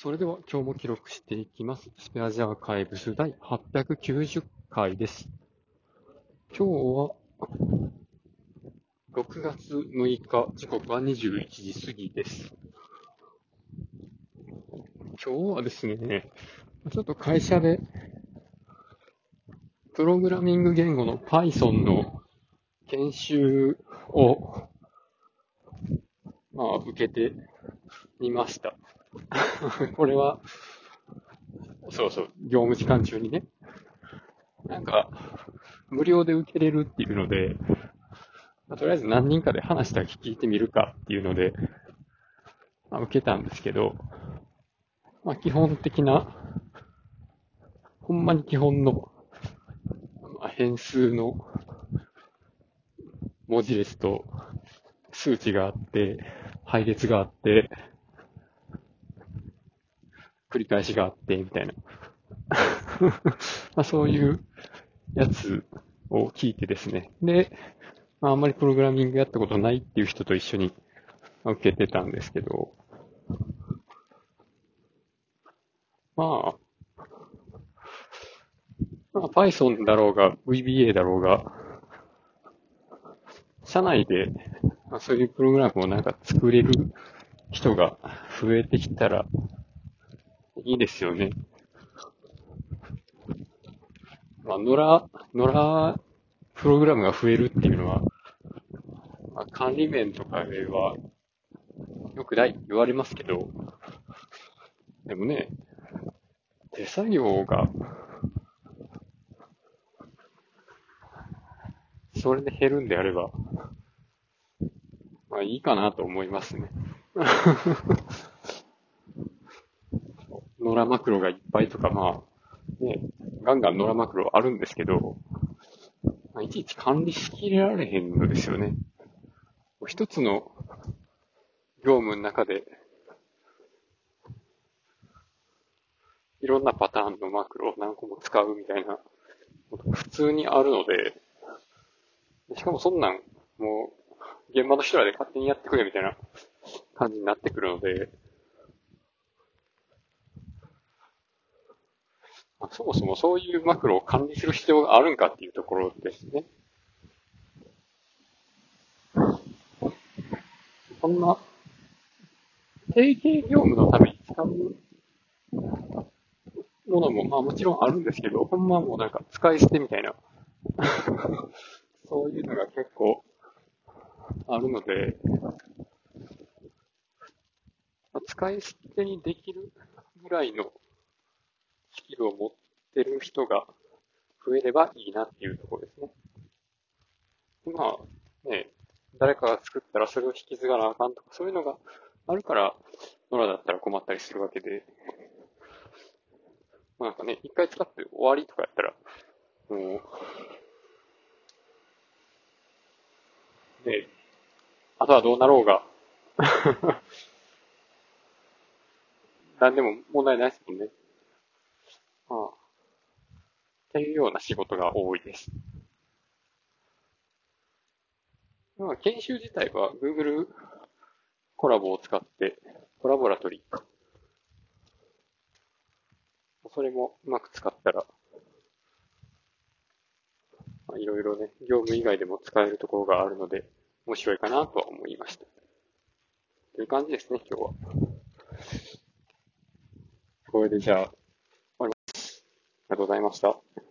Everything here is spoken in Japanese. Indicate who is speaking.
Speaker 1: それでは今日も記録していきます。スペアジアーカイブス第890回です。今日は6月6日、時刻は21時過ぎです。今日はですね、ちょっと会社でプログラミング言語の Python の研修を、まあ、受けてみました。これは、そうそう、業務時間中にね。なんか、無料で受けれるっていうので、まあとりあえず何人かで話だけ聞いてみるかっていうので、まあ、受けたんですけど、まあ、基本的な、ほんまに基本の、まあ、変数の文字列と数値があって、配列があって、繰り返しがあって、みたいな。まあそういうやつを聞いてですね。で、まああんまりプログラミングやったことないっていう人と一緒に受けてたんですけど、まあ、まあ Python だろうが VBA だろうが、社内で、まあ、そういうプログラムをなんか作れる人が増えてきたらいいですよね。まあ、野良、野良プログラムが増えるっていうのは、まあ、管理面とかではよくない言われますけど、でもね、手作業が、それで減るんであれば、まあいいかなと思いますね。野良マクロがいっぱいとか、まあ、ね、ガンガン野良マクロあるんですけど、まあ、いちいち管理しきれられへんのですよね。一つの業務の中で、いろんなパターンのマクロを何個も使うみたいな普通にあるので、しかもそんなん、もう、現場の人らで勝手にやってくれみたいな感じになってくるので、まあそもそもそういうマクロを管理する必要があるんかっていうところですね。そんな、定型業務のために使うものも、まあもちろんあるんですけど、ほんまもうなんか使い捨てみたいな、そういうのが結構あるので、使い捨てにできるぐらいのルを持ってる人が増えればいいなっていうところですね。まあ、ね、誰かが作ったらそれを引き継がなあかんとか、そういうのがあるから、野良だったら困ったりするわけで、まあなんかね、一回使って終わりとかやったら、もう、ね、あとはどうなろうが、何でも問題ないですもんね。まあ、っていうような仕事が多いです。まあ、研修自体は Google コラボを使って、コラボラトリー。それもうまく使ったら、まあいろいろね、業務以外でも使えるところがあるので、面白いかなとは思いました。という感じですね、今日は。これでじゃあ、ありがとうございました。